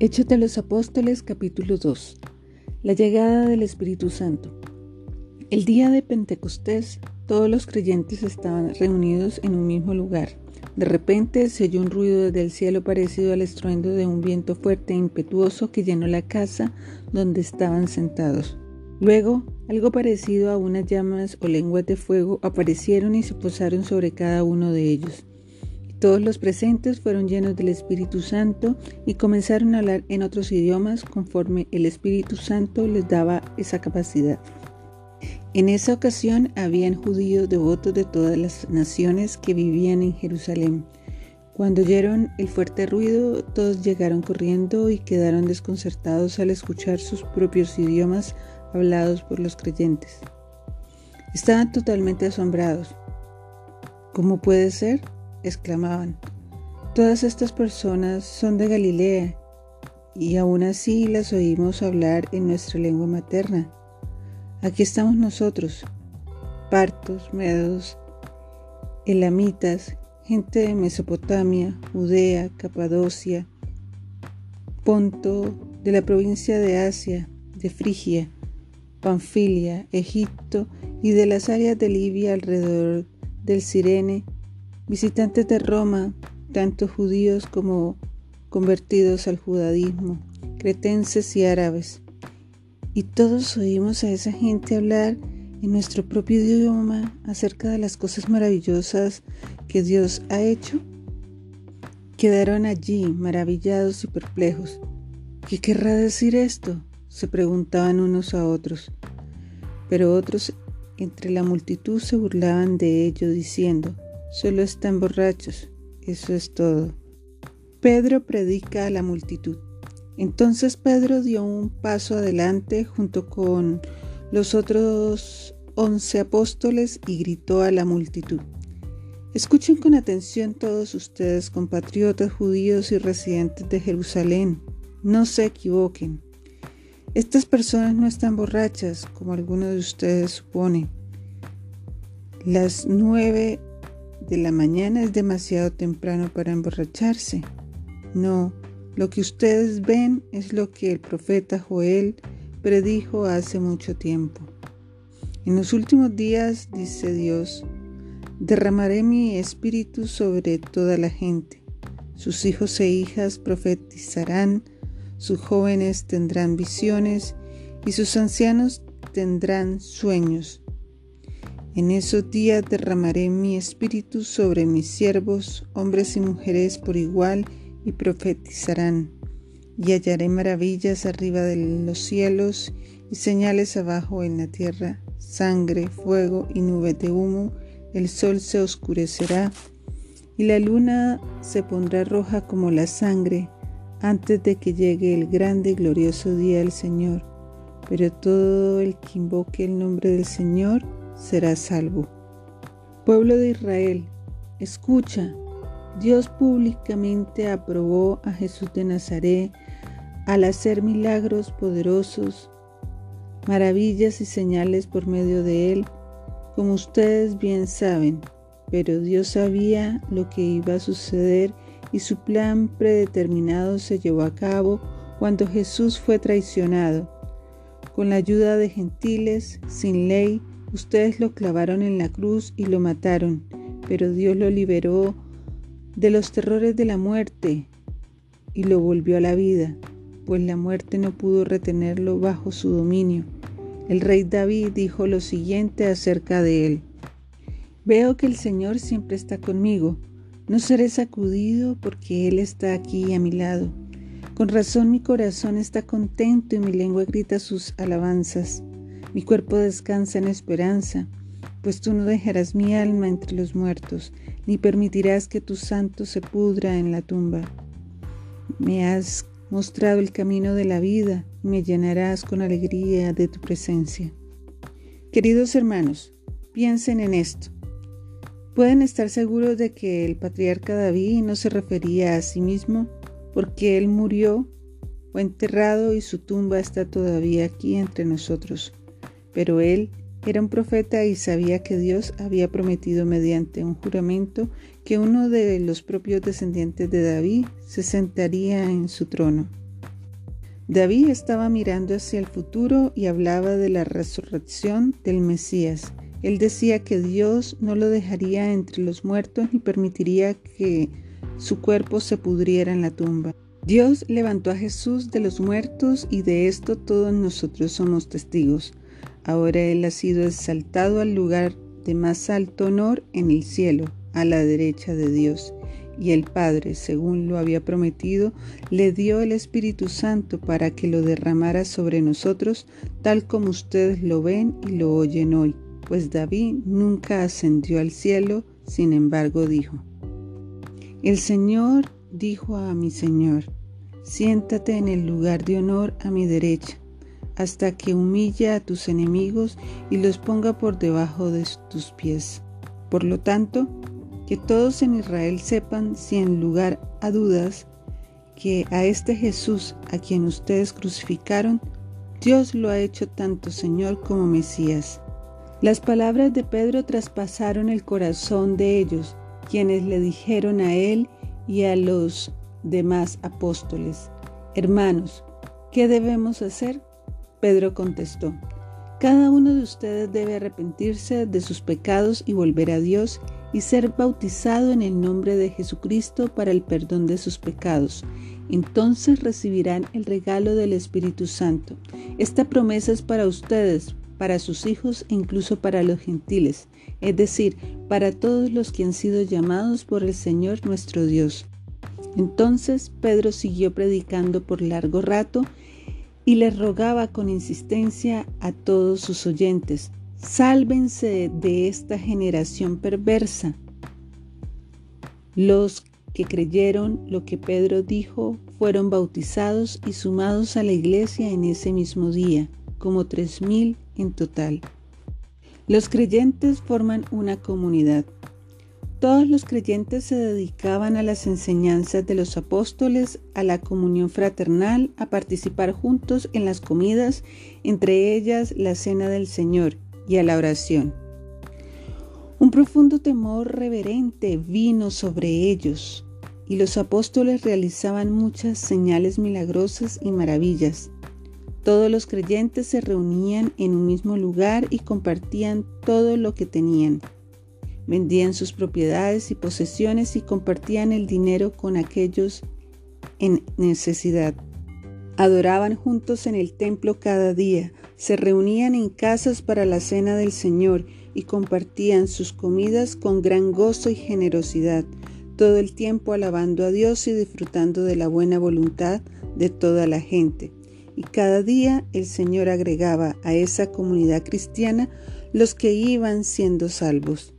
Hechos de los Apóstoles capítulo 2 La llegada del Espíritu Santo El día de Pentecostés todos los creyentes estaban reunidos en un mismo lugar. De repente se oyó un ruido desde el cielo parecido al estruendo de un viento fuerte e impetuoso que llenó la casa donde estaban sentados. Luego, algo parecido a unas llamas o lenguas de fuego aparecieron y se posaron sobre cada uno de ellos. Todos los presentes fueron llenos del Espíritu Santo y comenzaron a hablar en otros idiomas conforme el Espíritu Santo les daba esa capacidad. En esa ocasión habían judíos devotos de todas las naciones que vivían en Jerusalén. Cuando oyeron el fuerte ruido, todos llegaron corriendo y quedaron desconcertados al escuchar sus propios idiomas hablados por los creyentes. Estaban totalmente asombrados. ¿Cómo puede ser? Exclamaban. Todas estas personas son de Galilea y aún así las oímos hablar en nuestra lengua materna. Aquí estamos nosotros, partos, medos, elamitas, gente de Mesopotamia, Judea, Capadocia, Ponto, de la provincia de Asia, de Frigia, Panfilia, Egipto y de las áreas de Libia alrededor del Sirene visitantes de Roma, tanto judíos como convertidos al judaísmo, cretenses y árabes. Y todos oímos a esa gente hablar en nuestro propio idioma acerca de las cosas maravillosas que Dios ha hecho. Quedaron allí maravillados y perplejos. ¿Qué querrá decir esto? se preguntaban unos a otros. Pero otros entre la multitud se burlaban de ello diciendo, Solo están borrachos. Eso es todo. Pedro predica a la multitud. Entonces Pedro dio un paso adelante junto con los otros once apóstoles y gritó a la multitud. Escuchen con atención todos ustedes, compatriotas judíos y residentes de Jerusalén. No se equivoquen. Estas personas no están borrachas, como algunos de ustedes suponen. Las nueve de la mañana es demasiado temprano para emborracharse. No, lo que ustedes ven es lo que el profeta Joel predijo hace mucho tiempo. En los últimos días, dice Dios, derramaré mi espíritu sobre toda la gente. Sus hijos e hijas profetizarán, sus jóvenes tendrán visiones y sus ancianos tendrán sueños. En esos días derramaré mi espíritu sobre mis siervos, hombres y mujeres por igual, y profetizarán. Y hallaré maravillas arriba de los cielos y señales abajo en la tierra, sangre, fuego y nube de humo. El sol se oscurecerá y la luna se pondrá roja como la sangre antes de que llegue el grande y glorioso día del Señor. Pero todo el que invoque el nombre del Señor será salvo. Pueblo de Israel, escucha, Dios públicamente aprobó a Jesús de Nazaret al hacer milagros poderosos, maravillas y señales por medio de él, como ustedes bien saben, pero Dios sabía lo que iba a suceder y su plan predeterminado se llevó a cabo cuando Jesús fue traicionado. Con la ayuda de gentiles, sin ley, Ustedes lo clavaron en la cruz y lo mataron, pero Dios lo liberó de los terrores de la muerte y lo volvió a la vida, pues la muerte no pudo retenerlo bajo su dominio. El rey David dijo lo siguiente acerca de él. Veo que el Señor siempre está conmigo. No seré sacudido porque Él está aquí a mi lado. Con razón mi corazón está contento y mi lengua grita sus alabanzas. Mi cuerpo descansa en esperanza, pues tú no dejarás mi alma entre los muertos, ni permitirás que tu santo se pudra en la tumba. Me has mostrado el camino de la vida y me llenarás con alegría de tu presencia. Queridos hermanos, piensen en esto. Pueden estar seguros de que el patriarca David no se refería a sí mismo porque él murió o enterrado y su tumba está todavía aquí entre nosotros. Pero él era un profeta y sabía que Dios había prometido mediante un juramento que uno de los propios descendientes de David se sentaría en su trono. David estaba mirando hacia el futuro y hablaba de la resurrección del Mesías. Él decía que Dios no lo dejaría entre los muertos ni permitiría que su cuerpo se pudriera en la tumba. Dios levantó a Jesús de los muertos y de esto todos nosotros somos testigos. Ahora Él ha sido exaltado al lugar de más alto honor en el cielo, a la derecha de Dios y el Padre, según lo había prometido, le dio el Espíritu Santo para que lo derramara sobre nosotros, tal como ustedes lo ven y lo oyen hoy. Pues David nunca ascendió al cielo, sin embargo dijo, El Señor dijo a mi Señor, siéntate en el lugar de honor a mi derecha, hasta que humille a tus enemigos y los ponga por debajo de tus pies. Por lo tanto, que todos en Israel sepan sin lugar a dudas que a este Jesús a quien ustedes crucificaron, Dios lo ha hecho tanto Señor como Mesías. Las palabras de Pedro traspasaron el corazón de ellos, quienes le dijeron a él y a los demás apóstoles, Hermanos, ¿qué debemos hacer? Pedro contestó, Cada uno de ustedes debe arrepentirse de sus pecados y volver a Dios y ser bautizado en el nombre de Jesucristo para el perdón de sus pecados. Entonces recibirán el regalo del Espíritu Santo. Esta promesa es para ustedes, para sus hijos e incluso para los gentiles, es decir, para todos los que han sido llamados por el Señor nuestro Dios. Entonces Pedro siguió predicando por largo rato y le rogaba con insistencia a todos sus oyentes, Sálvense de esta generación perversa. Los que creyeron lo que Pedro dijo fueron bautizados y sumados a la iglesia en ese mismo día, como tres mil en total. Los creyentes forman una comunidad. Todos los creyentes se dedicaban a las enseñanzas de los apóstoles, a la comunión fraternal, a participar juntos en las comidas, entre ellas la cena del Señor, y a la oración. Un profundo temor reverente vino sobre ellos y los apóstoles realizaban muchas señales milagrosas y maravillas. Todos los creyentes se reunían en un mismo lugar y compartían todo lo que tenían. Vendían sus propiedades y posesiones y compartían el dinero con aquellos en necesidad. Adoraban juntos en el templo cada día, se reunían en casas para la cena del Señor y compartían sus comidas con gran gozo y generosidad, todo el tiempo alabando a Dios y disfrutando de la buena voluntad de toda la gente. Y cada día el Señor agregaba a esa comunidad cristiana los que iban siendo salvos.